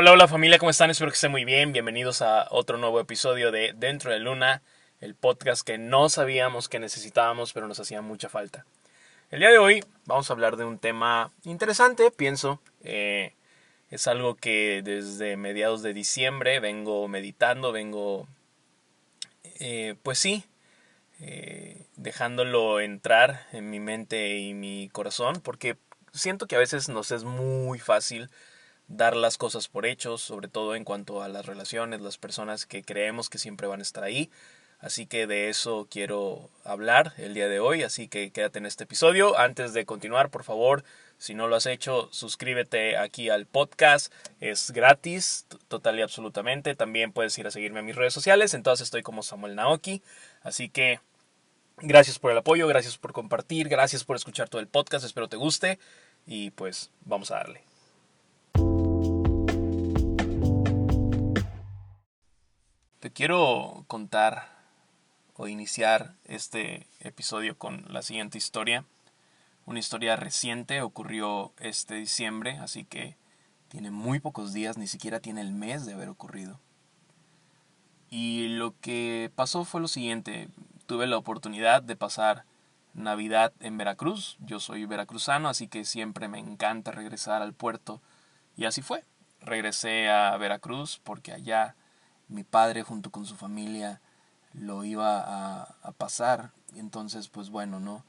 Hola, hola familia, ¿cómo están? Espero que estén muy bien. Bienvenidos a otro nuevo episodio de Dentro de Luna, el podcast que no sabíamos que necesitábamos, pero nos hacía mucha falta. El día de hoy vamos a hablar de un tema interesante, pienso. Eh, es algo que desde mediados de diciembre vengo meditando, vengo, eh, pues sí, eh, dejándolo entrar en mi mente y mi corazón, porque siento que a veces nos es muy fácil dar las cosas por hechos, sobre todo en cuanto a las relaciones, las personas que creemos que siempre van a estar ahí. Así que de eso quiero hablar el día de hoy, así que quédate en este episodio. Antes de continuar, por favor, si no lo has hecho, suscríbete aquí al podcast. Es gratis, total y absolutamente. También puedes ir a seguirme en mis redes sociales. Entonces estoy como Samuel Naoki. Así que gracias por el apoyo, gracias por compartir, gracias por escuchar todo el podcast. Espero te guste. Y pues vamos a darle. Te quiero contar o iniciar este episodio con la siguiente historia. Una historia reciente ocurrió este diciembre, así que tiene muy pocos días, ni siquiera tiene el mes de haber ocurrido. Y lo que pasó fue lo siguiente, tuve la oportunidad de pasar Navidad en Veracruz, yo soy veracruzano, así que siempre me encanta regresar al puerto, y así fue. Regresé a Veracruz porque allá mi padre junto con su familia lo iba a, pasar. Y entonces, pues bueno, ¿no?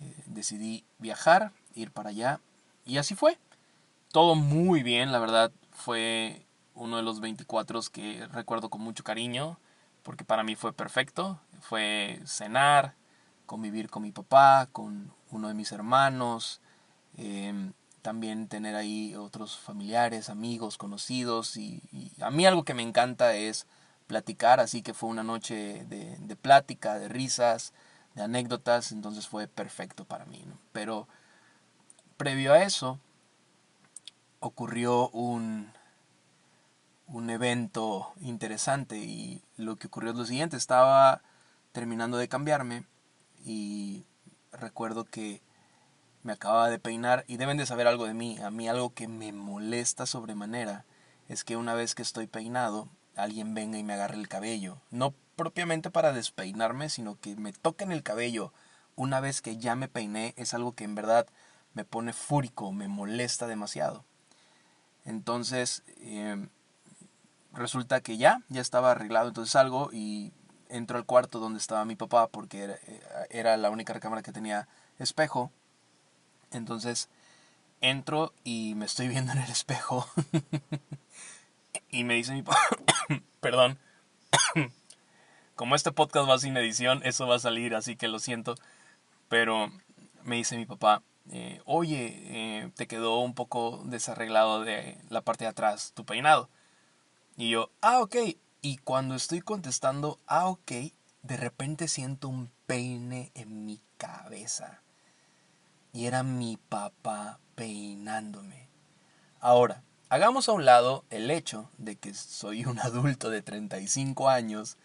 Eh, decidí viajar, ir para allá. Y así fue. Todo muy bien, la verdad. Fue uno de los 24 que recuerdo con mucho cariño. Porque para mí fue perfecto. Fue cenar, convivir con mi papá, con uno de mis hermanos. Em, también tener ahí otros familiares, amigos, conocidos. Y, a mí algo que me encanta es platicar, así que fue una noche de, plática, de risas, de anécdotas, entonces fue perfecto para mí. Pero previo a eso ocurrió un, un evento interesante y lo que ocurrió es lo siguiente, estaba terminando de cambiarme y recuerdo que me acababa de peinar y deben de saber algo de mí. A mí algo que me molesta sobremanera es que una vez que estoy peinado, alguien venga y me agarre el cabello. No propiamente para despeinarme, sino que me toquen el cabello una vez que ya me peiné. Es algo que en verdad me pone fúrico, me molesta demasiado. Entonces, em, resulta que ya, ya estaba arreglado. Entonces salgo y entro al cuarto donde estaba mi papá porque era, eh, era la única recámara que tenía espejo. Entonces entro y me estoy viendo en el espejo. y me dice mi papá, perdón, como este podcast va sin edición, eso va a salir, así que lo siento. Pero me dice mi papá, eh, oye, eh, te quedó un poco desarreglado de la parte de atrás tu peinado. Y yo, ah, ok. Y cuando estoy contestando, ah, ok, de repente siento un peine en mi cabeza y era mi papá peinándome. Ahora, hagamos a un lado el hecho de que soy un adulto de 35 años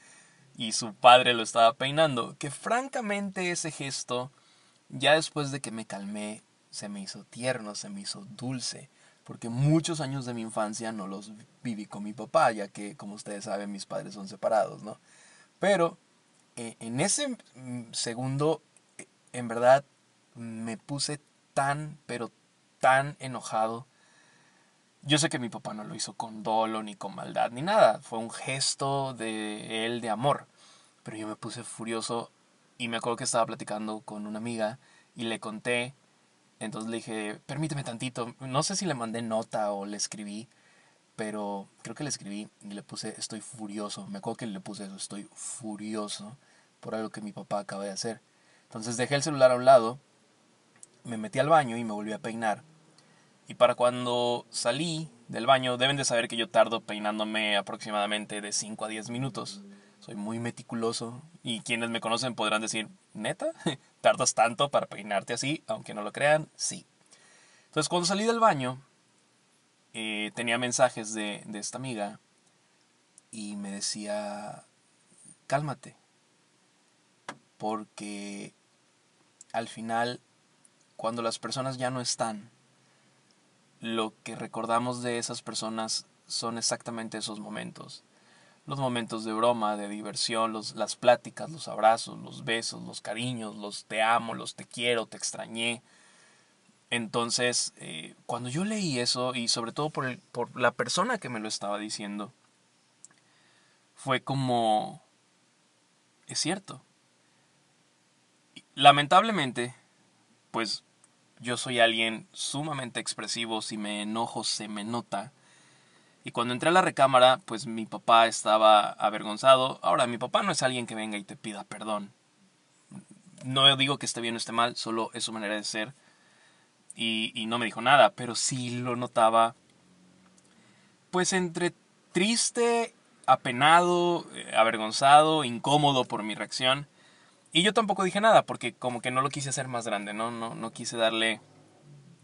y su padre lo estaba peinando, que francamente ese gesto, ya después de que me calmé, se me hizo tierno, se me hizo dulce, porque muchos años de mi infancia no los viví con mi papá, ya que, como ustedes saben, mis padres son separados, ¿no? Pero eh, en ese mm, segundo, eh, en verdad, me puse tan, pero tan enojado. Yo sé que mi papá no lo hizo con dolo, ni con maldad, ni nada. Fue un gesto de él de amor. Pero yo me puse furioso y me acuerdo que estaba platicando con una amiga y le conté. Entonces le dije, permíteme tantito. No sé si le mandé nota o le escribí, pero creo que le escribí y le puse, estoy furioso. Me acuerdo que le puse eso, estoy furioso por algo que mi papá acaba de hacer. Entonces dejé el celular a un lado me metí al baño y me volví a peinar. Y para cuando salí del baño, deben de saber que yo tardo peinándome aproximadamente de 5 a 10 minutos. Soy muy meticuloso y quienes me conocen podrán decir, neta, ¿tardas tanto para peinarte así? Aunque no lo crean, sí. Entonces cuando salí del baño, eh, tenía mensajes de, de esta amiga y me decía, cálmate, porque al final cuando las personas ya no están, lo que recordamos de esas personas son exactamente esos momentos. Los momentos de broma, de diversión, los, las pláticas, los abrazos, los besos, los cariños, los te amo, los te quiero, te extrañé. Entonces, eh, cuando yo leí eso, y sobre todo por, por la persona que me lo estaba diciendo, fue como... Es cierto. Lamentablemente, pues yo soy alguien sumamente expresivo, si me enojo se me nota. Y cuando entré a la recámara, pues mi papá estaba avergonzado. Ahora, mi papá no es alguien que venga y te pida perdón. No digo que esté bien o esté mal, solo es su manera de ser. Y, no me dijo nada, pero sí lo notaba. Pues entre triste, apenado, eh, avergonzado, incómodo por mi reacción. Y yo tampoco dije nada, porque como que no lo quise hacer más grande, ¿no? No, no quise darle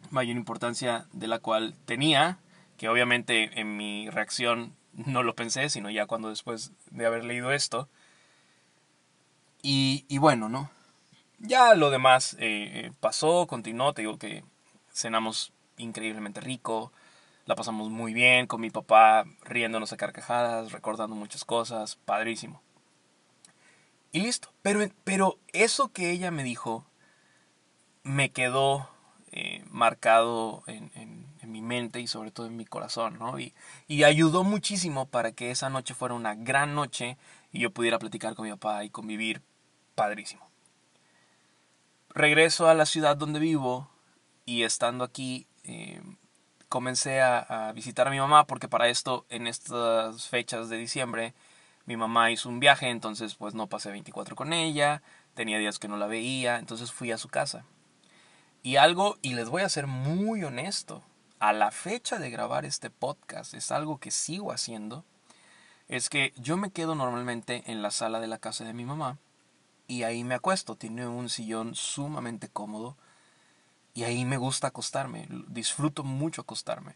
mayor importancia de la cual tenía, que obviamente en mi reacción no lo pensé, sino ya cuando después de haber leído esto. Y, y bueno, ¿no? Ya lo demás eh, eh, pasó, continuó, te digo que cenamos increíblemente rico, la pasamos muy bien con mi papá, riéndonos a carcajadas, recordando muchas cosas, padrísimo. Y listo. Pero, pero eso que ella me dijo me quedó eh, marcado en, mi mente y sobre todo en mi corazón, ¿no? Y, ayudó muchísimo para que esa noche fuera una gran noche y yo pudiera platicar con mi papá y convivir padrísimo. Regreso a la ciudad donde vivo y estando aquí eh, comencé a, visitar a mi mamá porque para esto en estas fechas de diciembre mi mamá hizo un viaje, entonces pues no pasé 24 con ella, tenía días que no la veía, entonces fui a su casa. Y algo, y les voy a ser muy honesto, a la fecha de grabar este podcast es algo que sigo haciendo, es que yo me quedo normalmente en la sala de la casa de mi mamá y ahí me acuesto, tiene un sillón sumamente cómodo y ahí me gusta acostarme, disfruto mucho acostarme.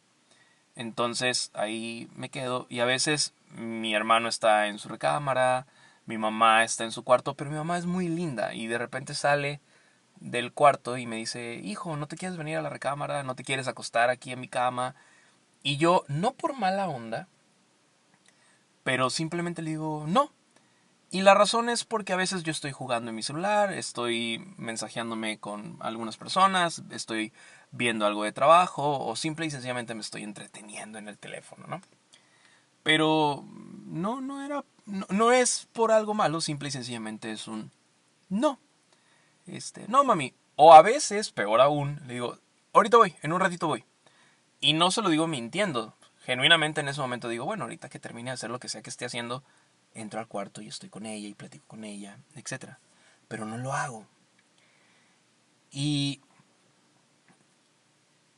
Entonces ahí me quedo y a veces mi hermano está en su recámara, mi mamá está en su cuarto, pero mi mamá es muy linda y de repente sale del cuarto y me dice, hijo, ¿no te quieres venir a la recámara? ¿No te quieres acostar aquí en mi cama? Y yo, no por mala onda, pero simplemente le digo, no. Y la razón es porque a veces yo estoy jugando en mi celular, estoy mensajeándome con algunas personas, estoy viendo algo de trabajo o simple y sencillamente me estoy entreteniendo en el teléfono, ¿no? Pero no, no era, no, es por algo malo, simple y sencillamente es un no. Este, no mami. O a veces, peor aún, le digo, ahorita voy, en un ratito voy. Y no se lo digo mintiendo. Genuinamente en ese momento digo, bueno, ahorita que termine de hacer lo que sea que esté haciendo, entro al cuarto y estoy con ella y platico con ella, etc. Pero no lo hago. Y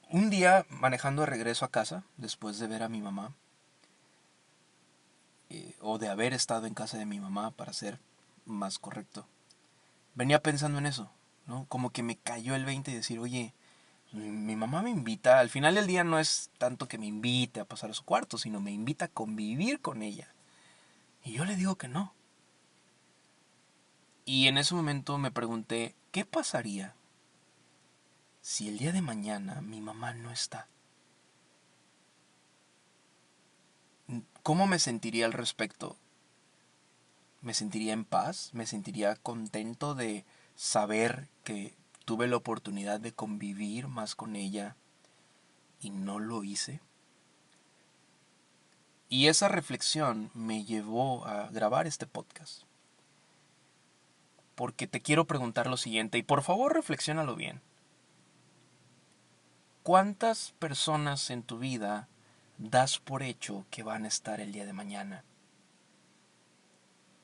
un día manejando de regreso a casa, después de ver a mi mamá, eh, o de haber estado en casa de mi mamá, para ser más correcto, venía pensando en eso, ¿no? Como que me cayó el 20 y decir, oye, mi mamá me invita, al final del día no es tanto que me invite a pasar a su cuarto, sino me invita a convivir con ella. Y yo le digo que no. Y en ese momento me pregunté, ¿qué pasaría si el día de mañana mi mamá no está? ¿Cómo me sentiría al respecto? ¿Me sentiría en paz? ¿Me sentiría contento de saber que tuve la oportunidad de convivir más con ella y no lo hice? Y esa reflexión me llevó a grabar este podcast. Porque te quiero preguntar lo siguiente, y por favor reflexiónalo bien. ¿Cuántas personas en tu vida das por hecho que van a estar el día de mañana?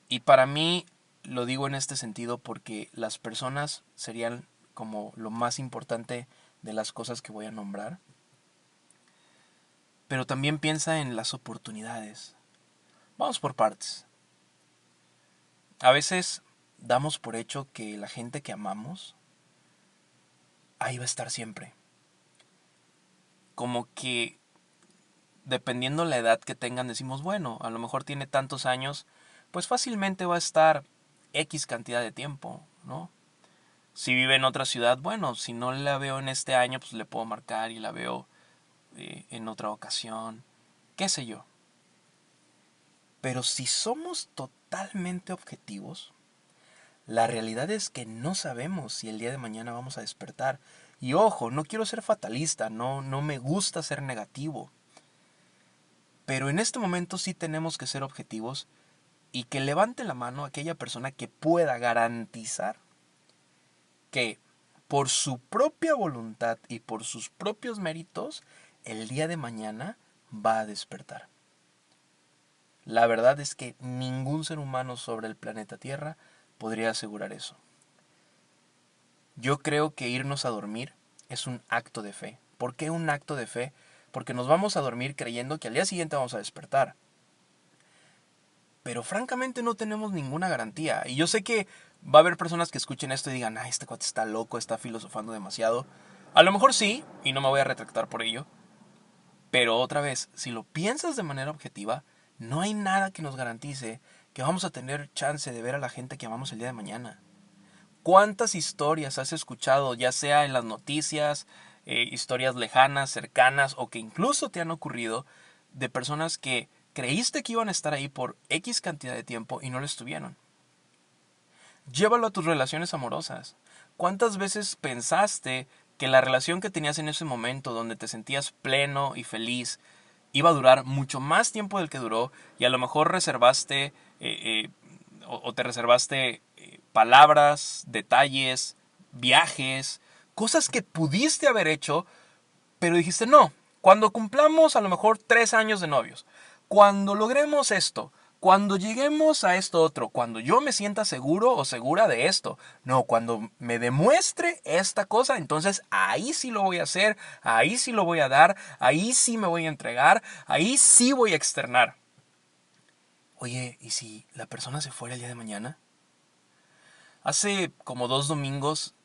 Y para mí lo digo en este sentido porque las personas serían como lo más importante de las cosas que voy a nombrar. Pero también piensa en las oportunidades. Vamos por partes. A veces damos por hecho que la gente que amamos ahí va a estar siempre como que dependiendo la edad que tengan decimos, bueno, a lo mejor tiene tantos años, pues fácilmente va a estar X cantidad de tiempo, ¿no? Si vive en otra ciudad, bueno, si no la veo en este año, pues le puedo marcar y la veo eh, en otra ocasión, qué sé yo. Pero si somos totalmente objetivos, la realidad es que no sabemos si el día de mañana vamos a despertar. Y ojo, no quiero ser fatalista, no, no me gusta ser negativo. Pero en este momento sí tenemos que ser objetivos y que levante la mano aquella persona que pueda garantizar que por su propia voluntad y por sus propios méritos, el día de mañana va a despertar. La verdad es que ningún ser humano sobre el planeta Tierra podría asegurar eso. Yo creo que irnos a dormir es un acto de fe. ¿Por qué un acto de fe? Porque nos vamos a dormir creyendo que al día siguiente vamos a despertar. Pero francamente no tenemos ninguna garantía. Y yo sé que va a haber personas que escuchen esto y digan, ah, este cuate está loco, está filosofando demasiado. A lo mejor sí, y no me voy a retractar por ello. Pero otra vez, si lo piensas de manera objetiva, no hay nada que nos garantice que vamos a tener chance de ver a la gente que amamos el día de mañana. ¿Cuántas historias has escuchado, ya sea en las noticias, eh, historias lejanas, cercanas o que incluso te han ocurrido, de personas que creíste que iban a estar ahí por X cantidad de tiempo y no lo estuvieron? Llévalo a tus relaciones amorosas. ¿Cuántas veces pensaste que la relación que tenías en ese momento, donde te sentías pleno y feliz, iba a durar mucho más tiempo del que duró y a lo mejor reservaste eh, eh, o, te reservaste palabras, detalles, viajes, cosas que pudiste haber hecho, pero dijiste no, cuando cumplamos a lo mejor tres años de novios, cuando logremos esto, cuando lleguemos a esto otro, cuando yo me sienta seguro o segura de esto, no, cuando me demuestre esta cosa, entonces ahí sí lo voy a hacer, ahí sí lo voy a dar, ahí sí me voy a entregar, ahí sí voy a externar. Oye, ¿y si la persona se fuera el día de mañana? Hace como dos domingos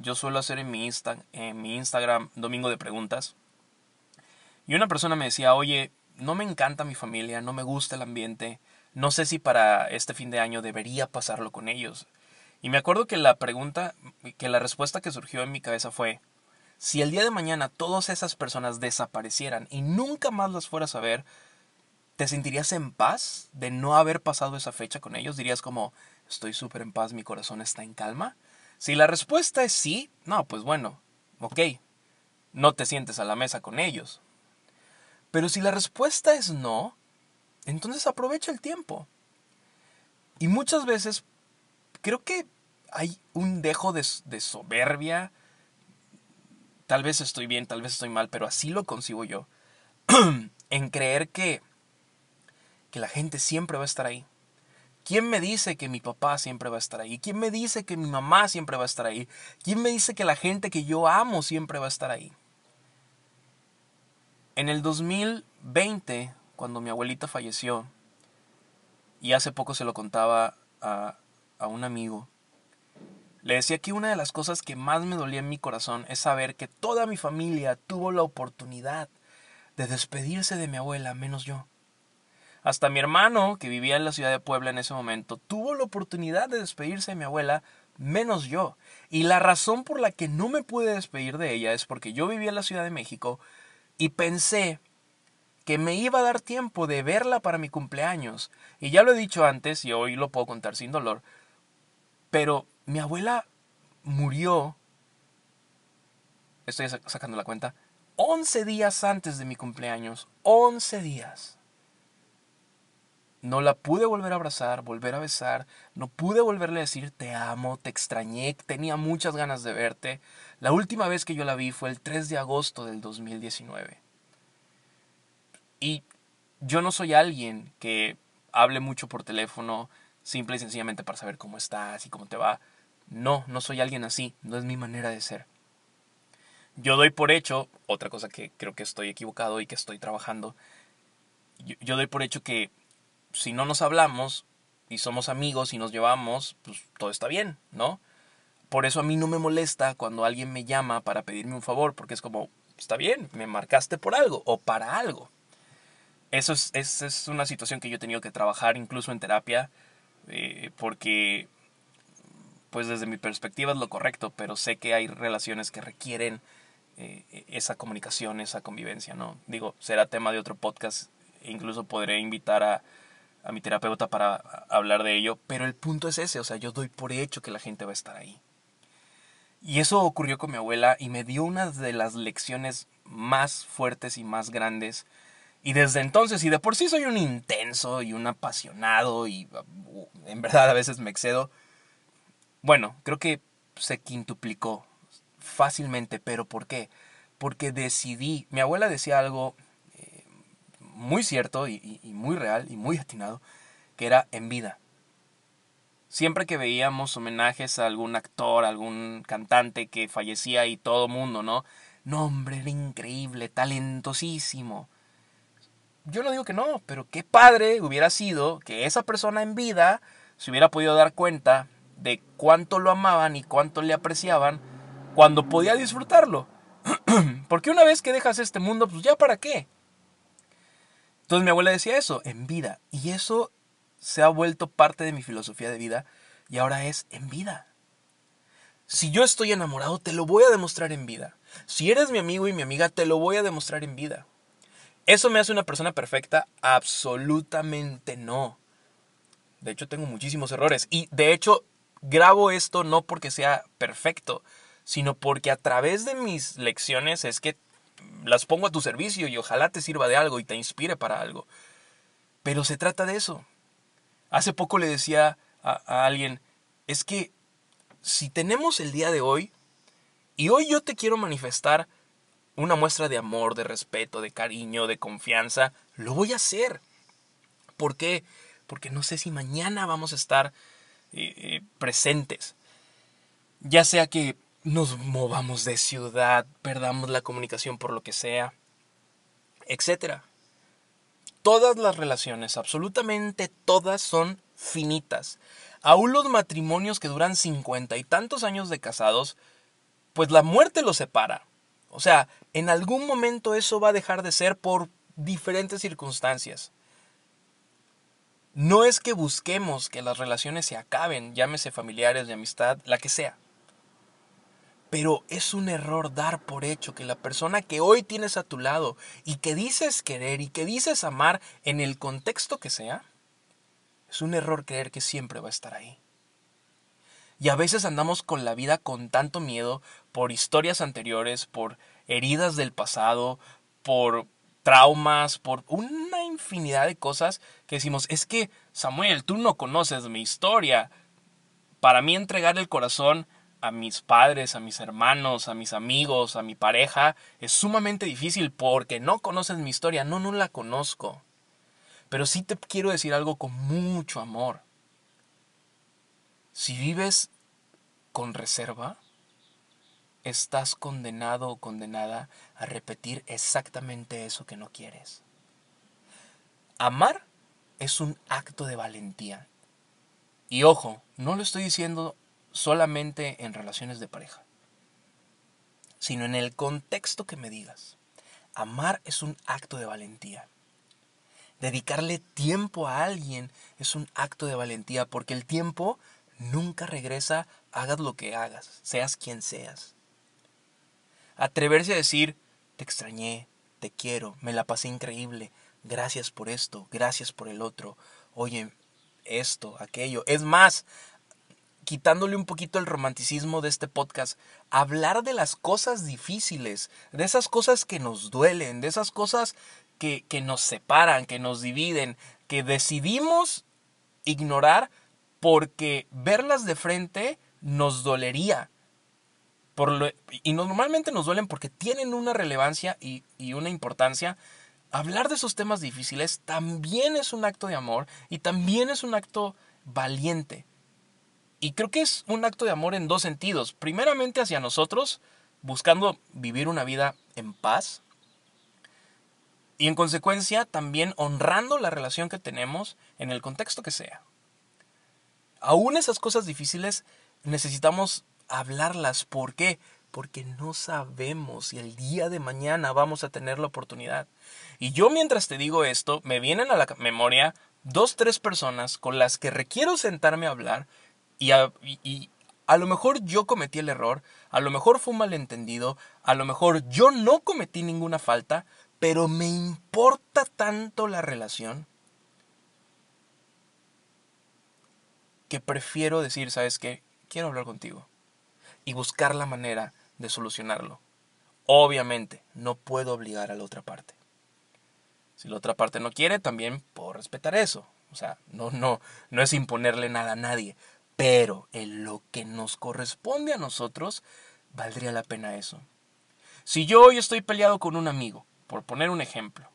yo suelo hacer en mi, Insta, en mi Instagram domingo de preguntas. Y una persona me decía, oye, no me encanta mi familia, no me gusta el ambiente, no sé si para este fin de año debería pasarlo con ellos. Y me acuerdo que la pregunta, que la respuesta que surgió en mi cabeza fue, si el día de mañana todas esas personas desaparecieran y nunca más las fueras a ver, ¿te sentirías en paz de no haber pasado esa fecha con ellos? Dirías como, estoy súper en paz, mi corazón está en calma. Si la respuesta es sí, no, pues bueno, ok, no te sientes a la mesa con ellos. Pero si la respuesta es no, entonces aprovecha el tiempo. Y muchas veces creo que hay un dejo de, soberbia. Tal vez estoy bien, tal vez estoy mal, pero así lo concibo yo. en creer que, que la gente siempre va a estar ahí. ¿Quién me dice que mi papá siempre va a estar ahí? ¿Quién me dice que mi mamá siempre va a estar ahí? ¿Quién me dice que la gente que yo amo siempre va a estar ahí? En el 2020 cuando mi abuelita falleció, y hace poco se lo contaba a, a un amigo, le decía que una de las cosas que más me dolía en mi corazón es saber que toda mi familia tuvo la oportunidad de despedirse de mi abuela, menos yo. Hasta mi hermano, que vivía en la ciudad de Puebla en ese momento, tuvo la oportunidad de despedirse de mi abuela, menos yo. Y la razón por la que no me pude despedir de ella es porque yo vivía en la Ciudad de México y pensé que me iba a dar tiempo de verla para mi cumpleaños. Y ya lo he dicho antes y hoy lo puedo contar sin dolor. Pero mi abuela murió, estoy sacando la cuenta, 11 días antes de mi cumpleaños. 11 días. No la pude volver a abrazar, volver a besar, no pude volverle a decir te amo, te extrañé, tenía muchas ganas de verte. La última vez que yo la vi fue el 3 de agosto del 2019. Y yo no soy alguien que hable mucho por teléfono simple y sencillamente para saber cómo estás y cómo te va. No, no soy alguien así, no es mi manera de ser. Yo doy por hecho, otra cosa que creo que estoy equivocado y que estoy trabajando, yo, doy por hecho que si no nos hablamos y somos amigos y nos llevamos, pues todo está bien, ¿no? Por eso a mí no me molesta cuando alguien me llama para pedirme un favor, porque es como, está bien, me marcaste por algo o para algo eso es, es, una situación que yo he tenido que trabajar incluso en terapia, eh, porque pues desde mi perspectiva es lo correcto, pero sé que hay relaciones que requieren eh, esa comunicación, esa convivencia, ¿no? Digo, será tema de otro podcast incluso podré invitar a, a mi terapeuta para hablar de ello, pero el punto es ese, o sea, yo doy por hecho que la gente va a estar ahí. Y eso ocurrió con mi abuela y me dio una de las lecciones más fuertes y más grandes. Y desde entonces, y de por sí soy un intenso y un apasionado y uh, en verdad a veces me excedo, bueno, creo que se quintuplicó fácilmente, pero ¿por qué? Porque decidí, mi abuela decía algo muy cierto y muy real y muy atinado, que era en vida siempre que veíamos homenajes a algún actor, algún cantante que fallecía y todo mundo, ¿no? No, hombre, era increíble, talentosísimo. Yo no digo que no, pero qué padre hubiera sido que esa persona en vida se hubiera podido dar cuenta de cuánto lo amaban y cuánto le apreciaban cuando podía disfrutarlo. Porque una vez que dejas este mundo, pues ya para qué. Entonces mi abuela decía eso, en vida. Y eso se ha vuelto parte de mi filosofía de vida y ahora es en vida. Si yo estoy enamorado, te lo voy a demostrar en vida. Si eres mi amigo y mi amiga, te lo voy a demostrar en vida. ¿Eso me hace una persona perfecta? Absolutamente no. De hecho, tengo muchísimos errores. Y de hecho, grabo esto no porque sea perfecto, sino porque a través de mis lecciones es que las pongo a tu servicio y ojalá te sirva de algo y te inspire para algo. Pero se trata de eso. Hace poco le decía a, alguien, es que si tenemos el día de hoy, y hoy yo te quiero manifestar una muestra de amor, de respeto, de cariño, de confianza, lo voy a hacer. ¿Por qué? Porque no sé si mañana vamos a estar eh, eh, presentes. Ya sea que nos movamos de ciudad, perdamos la comunicación por lo que sea, etcétera todas las relaciones, absolutamente todas son finitas. Aún los matrimonios que duran cincuenta y tantos años de casados, pues la muerte los separa. O sea, en algún momento eso va a dejar de ser por diferentes circunstancias. No es que busquemos que las relaciones se acaben, llámese familiares, de amistad, la que sea. Pero es un error dar por hecho que la persona que hoy tienes a tu lado y que dices querer y que dices amar en el contexto que sea, es un error creer que siempre va a estar ahí. Y a veces andamos con la vida con tanto miedo por historias anteriores, por heridas del pasado, por traumas, por una infinidad de cosas que decimos, es que Samuel, tú no conoces mi historia. Para mí entregar el corazón a mis padres, a mis hermanos, a mis amigos, a mi pareja, es sumamente difícil porque no conoces mi historia, no, no la conozco. Pero sí te quiero decir algo con mucho amor. Si vives con reserva, estás condenado o condenada a repetir exactamente eso que no quieres. Amar es un acto de valentía. Y ojo, no lo estoy diciendo solamente en relaciones de pareja, sino en el contexto que me digas. Amar es un acto de valentía. Dedicarle tiempo a alguien es un acto de valentía porque el tiempo nunca regresa, hagas lo que hagas, seas quien seas. Atreverse a decir, te extrañé, te quiero, me la pasé increíble, gracias por esto, gracias por el otro, oye, esto, aquello. Es más, quitándole un poquito el romanticismo de este podcast, hablar de las cosas difíciles, de esas cosas que nos duelen, de esas cosas que, nos separan, que nos dividen, que decidimos ignorar porque verlas de frente nos dolería. Por y normalmente nos duelen porque tienen una relevancia y, y una importancia. Hablar de esos temas difíciles también es un acto de amor y también es un acto valiente. Y creo que es un acto de amor en dos sentidos. Primeramente hacia nosotros, buscando vivir una vida en paz. Y en consecuencia también honrando la relación que tenemos en el contexto que sea. Aún esas cosas difíciles necesitamos hablarlas. ¿Por qué? Porque no sabemos si el día de mañana vamos a tener la oportunidad. Y yo mientras te digo esto, me vienen a la memoria dos, tres personas con las que requiero sentarme a hablar y a, lo mejor yo cometí el error, a lo mejor fue un malentendido, a lo mejor yo no cometí ninguna falta, pero me importa tanto la relación que prefiero decir, ¿sabes qué? Quiero hablar contigo y buscar la manera de solucionarlo. Obviamente, no puedo obligar a la otra parte. Si la otra parte no quiere, también puedo respetar eso. O sea, no, no, no es imponerle nada a nadie. Pero en lo que nos corresponde a nosotros, valdría la pena eso. Si yo hoy estoy peleado con un amigo, por poner un ejemplo,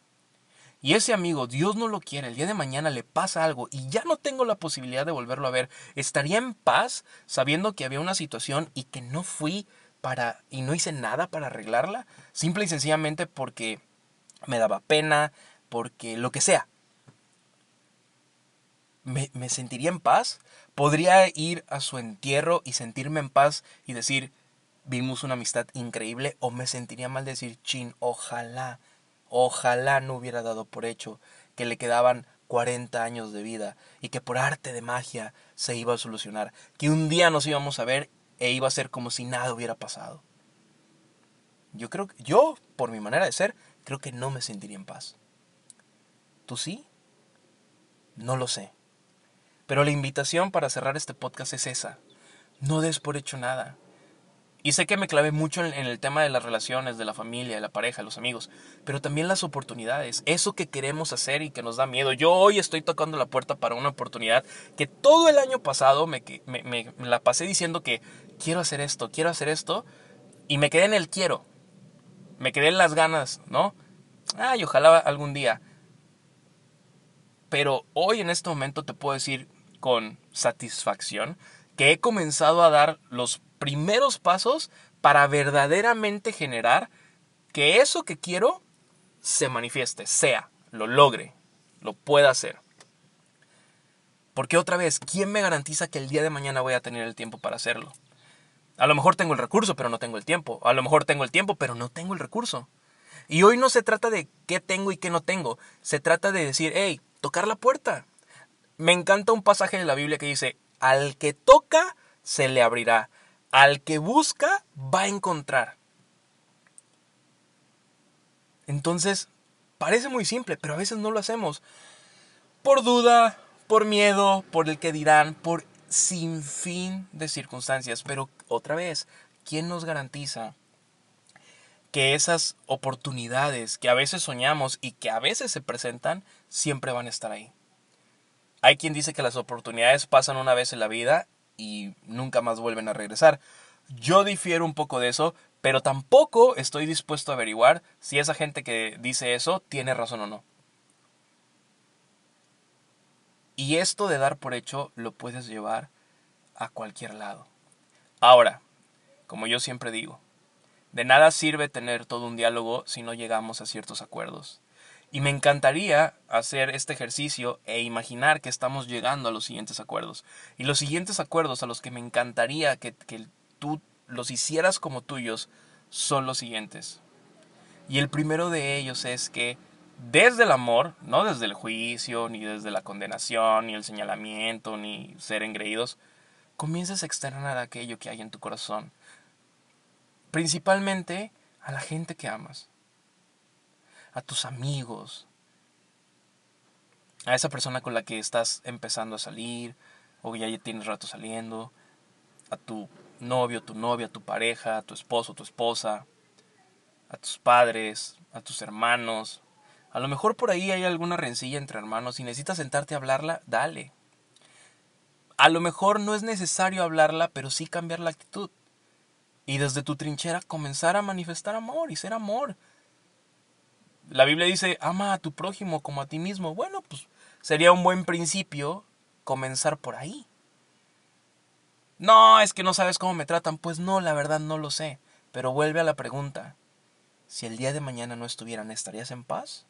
y ese amigo, Dios no lo quiere, el día de mañana le pasa algo y ya no tengo la posibilidad de volverlo a ver, ¿estaría en paz sabiendo que había una situación y que no fui para y no hice nada para arreglarla? Simple y sencillamente porque me daba pena, porque lo que sea. ¿Me, me sentiría en paz? ¿Podría ir a su entierro y sentirme en paz y decir, vimos una amistad increíble? ¿O me sentiría mal decir, chin, ojalá Ojalá no hubiera dado por hecho que le quedaban 40 años de vida y que por arte de magia se iba a solucionar, que un día nos íbamos a ver e iba a ser como si nada hubiera pasado. Yo creo que yo, por mi manera de ser, creo que no me sentiría en paz. ¿Tú sí? No lo sé. Pero la invitación para cerrar este podcast es esa. No des por hecho nada. Y sé que me clavé mucho en, el tema de las relaciones, de la familia, de la pareja, los amigos, pero también las oportunidades, eso que queremos hacer y que nos da miedo. Yo hoy estoy tocando la puerta para una oportunidad que todo el año pasado me, me, la pasé diciendo que quiero hacer esto, quiero hacer esto, y me quedé en el quiero. Me quedé en las ganas, ¿no? Ay, ojalá algún día. Pero hoy en este momento te puedo decir con satisfacción que he comenzado a dar los primeros pasos para verdaderamente generar que eso que quiero se manifieste, sea, lo logre, lo pueda hacer. Porque otra vez, ¿quién me garantiza que el día de mañana voy a tener el tiempo para hacerlo? A lo mejor tengo el recurso, pero no tengo el tiempo. A lo mejor tengo el tiempo, pero no tengo el recurso. Y hoy no se trata de qué tengo y qué no tengo. Se trata de decir, hey, tocar la puerta. Me encanta un pasaje de la Biblia que dice, al que toca, se le abrirá al que busca va a encontrar. Entonces, parece muy simple, pero a veces no lo hacemos. Por duda, por miedo, por el que dirán, por sin fin de circunstancias. Pero otra vez, ¿quién nos garantiza que esas oportunidades que a veces soñamos y que a veces se presentan, siempre van a estar ahí? Hay quien dice que las oportunidades pasan una vez en la vida y nunca más vuelven a regresar. Yo difiero un poco de eso, pero tampoco estoy dispuesto a averiguar si esa gente que dice eso tiene razón o no. Y esto de dar por hecho lo puedes llevar a cualquier lado. Ahora, como yo siempre digo, de nada sirve tener todo un diálogo si no llegamos a ciertos acuerdos. Y me encantaría hacer este ejercicio e imaginar que estamos llegando a los siguientes acuerdos. Y los siguientes acuerdos a los que me encantaría que, tú los hicieras como tuyos son los siguientes. Y el primero de ellos es que desde el amor, no desde el juicio, ni desde la condenación, ni el señalamiento, ni ser engreídos, comiences a externar aquello que hay en tu corazón. Principalmente a la gente que amas a tus amigos, a esa persona con la que estás empezando a salir o ya tienes rato saliendo, a tu novio, tu novia, tu pareja, a tu esposo, tu esposa, a tus padres, a tus hermanos. A lo mejor por ahí hay alguna rencilla entre hermanos y necesitas sentarte a hablarla, dale. A lo mejor no es necesario hablarla, pero sí cambiar la actitud. Y desde tu trinchera comenzar a manifestar amor y ser amor la Biblia dice, ama a tu prójimo como a ti mismo. Bueno, pues sería un buen principio comenzar por ahí. No, es que no sabes cómo me tratan. Pues no, la verdad no lo sé. Pero vuelve a la pregunta. Si el día de mañana no estuvieran, ¿estarías en paz?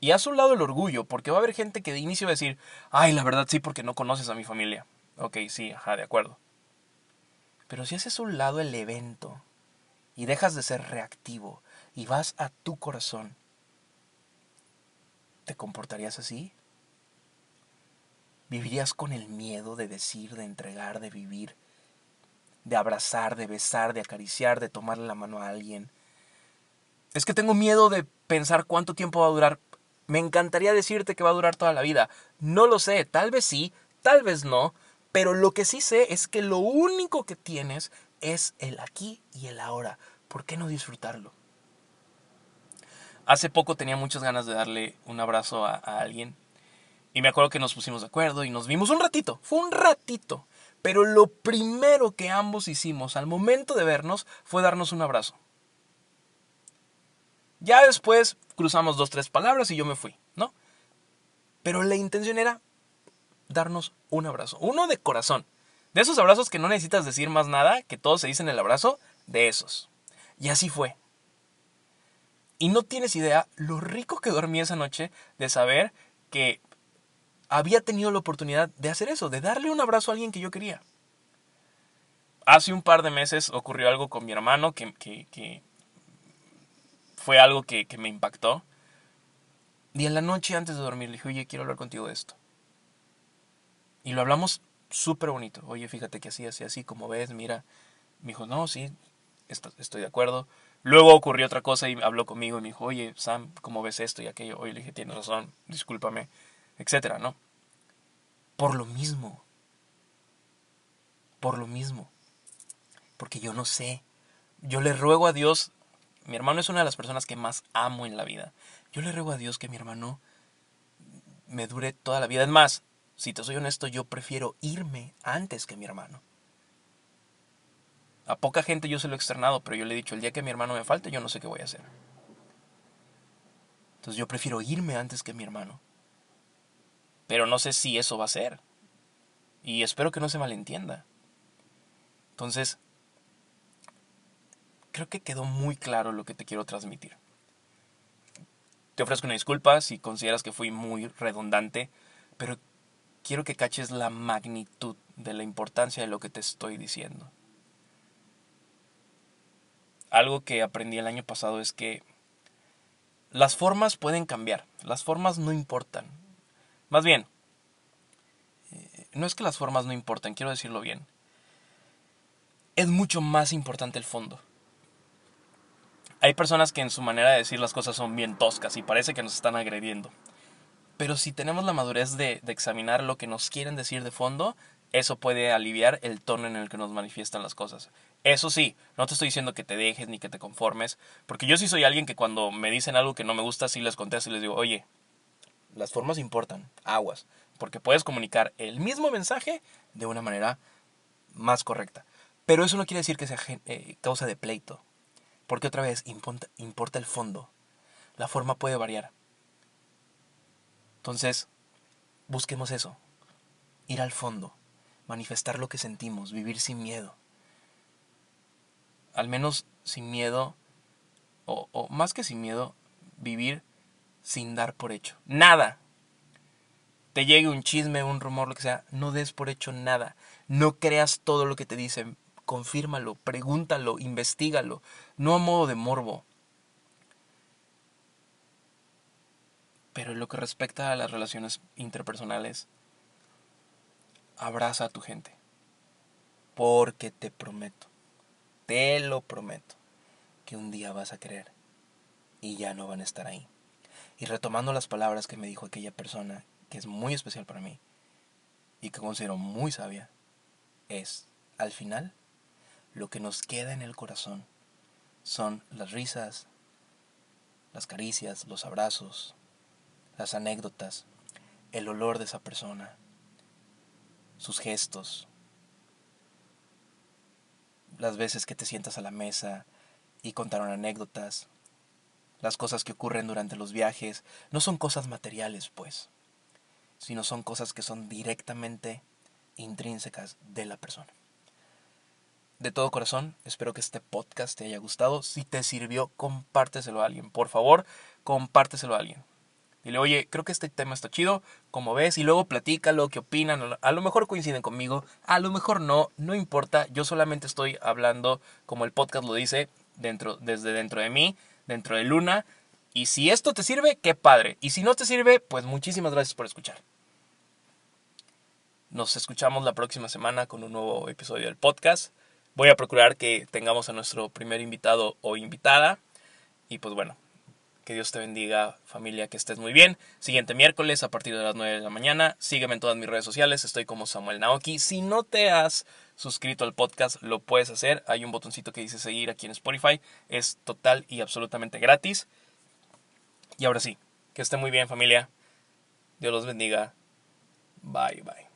Y haz un lado el orgullo, porque va a haber gente que de inicio va a decir, ay, la verdad sí, porque no conoces a mi familia. Ok, sí, ajá, de acuerdo. Pero si haces un lado el evento y dejas de ser reactivo y vas a tu corazón, ¿te comportarías así? ¿Vivirías con el miedo de decir, de entregar, de vivir, de abrazar, de besar, de acariciar, de tomarle la mano a alguien? Es que tengo miedo de pensar cuánto tiempo va a durar. Me encantaría decirte que va a durar toda la vida. No lo sé, tal vez sí, tal vez no, pero lo que sí sé es que lo único que tienes es el aquí y el ahora. ¿Por qué no disfrutarlo? Hace poco tenía muchas ganas de darle un abrazo a, alguien y me acuerdo que nos pusimos de acuerdo y nos vimos un ratito, fue un ratito. Pero lo primero que ambos hicimos al momento de vernos fue darnos un abrazo. Ya después cruzamos dos, tres palabras y yo me fui, ¿no? Pero la intención era darnos un abrazo, uno de corazón. De esos abrazos que no necesitas decir más nada, que todos se dicen el abrazo, de esos. Y así fue. Y no tienes idea lo rico que dormí esa noche de saber que había tenido la oportunidad de hacer eso, de darle un abrazo a alguien que yo quería. Hace un par de meses ocurrió algo con mi hermano que, fue algo que, que, me impactó. Y en la noche antes de dormir le dije, oye, quiero hablar contigo de esto. Y lo hablamos súper bonito. Oye, fíjate que así, así, así, como ves, mira. Me dijo, no, sí, estoy de acuerdo. Luego ocurrió otra cosa y habló conmigo y me dijo, oye, Sam, ¿cómo ves esto y aquello? Oye, le dije, tienes razón, discúlpame, etcétera, ¿no? Por lo mismo. Por lo mismo. Porque yo no sé. Yo le ruego a Dios, mi hermano es una de las personas que más amo en la vida. Yo le ruego a Dios que mi hermano me dure toda la vida. Es más, si te soy honesto, yo prefiero irme antes que mi hermano. A poca gente yo se lo he externado, pero yo le he dicho, el día que mi hermano me falte, yo no sé qué voy a hacer. Entonces yo prefiero irme antes que mi hermano. Pero no sé si eso va a ser. Y espero que no se malentienda. Entonces, creo que quedó muy claro lo que te quiero transmitir. Te ofrezco una disculpa si consideras que fui muy redundante, pero quiero que caches la magnitud de la importancia de lo que te estoy diciendo algo que aprendí el año pasado es que las formas pueden cambiar, las formas no importan. Más bien, eh, no es que las formas no importan, quiero decirlo bien. Es mucho más importante el fondo. Hay personas que en su manera de decir las cosas son bien toscas y parece que nos están agrediendo. Pero si tenemos la madurez de, de examinar lo que nos quieren decir de fondo, eso puede aliviar el tono en el que nos manifiestan las cosas. Eso sí, no te estoy diciendo que te dejes ni que te conformes, porque yo sí soy alguien que cuando me dicen algo que no me gusta, sí les contesto y les digo, oye, las formas importan, aguas, porque puedes comunicar el mismo mensaje de una manera más correcta. Pero eso no quiere decir que sea eh, causa de pleito, porque otra vez importa, importa el fondo. La forma puede variar. Entonces, busquemos eso, ir al fondo, manifestar lo que sentimos, vivir sin miedo al menos sin miedo, o, más que sin miedo, vivir sin dar por hecho. Nada. Te llegue un chisme, un rumor, lo que sea, no des por hecho nada. No creas todo lo que te dicen. Confírmalo, pregúntalo, investigalo. No a modo de morbo. Pero en lo que respecta a las relaciones interpersonales, abraza a tu gente. Porque te prometo te lo prometo, que un día vas a querer y ya no van a estar ahí. Y retomando las palabras que me dijo aquella persona, que es muy especial para mí y que considero muy sabia, es, al final, lo que nos queda en el corazón son las risas, las caricias, los abrazos, las anécdotas, el olor de esa persona, sus gestos, las veces que te sientas a la mesa y contaron anécdotas, las cosas que ocurren durante los viajes, no son cosas materiales, pues, sino son cosas que son directamente intrínsecas de la persona. De todo corazón, espero que este podcast te haya gustado. Si te sirvió, compárteselo a alguien. Por favor, compárteselo a alguien. Dile, oye, creo que este tema está chido, como ves, y luego platícalo, qué opinan. A lo mejor coinciden conmigo, a lo mejor no, no importa. Yo solamente estoy hablando, como el podcast lo dice, dentro, desde dentro de mí, dentro de Luna. Y si esto te sirve, qué padre. Y si no te sirve, pues muchísimas gracias por escuchar. Nos escuchamos la próxima semana con un nuevo episodio del podcast. Voy a procurar que tengamos a nuestro primer invitado o invitada Y pues bueno, que Dios te bendiga familia, que estés muy bien. Siguiente miércoles a partir de las 9 de la mañana. Sígueme en todas mis redes sociales, estoy como Samuel Naoki. Si no te has suscrito al podcast, lo puedes hacer. Hay un botoncito que dice seguir aquí en Spotify. Es total y absolutamente gratis. Y ahora sí, que esté muy bien familia. Dios los bendiga. Bye bye.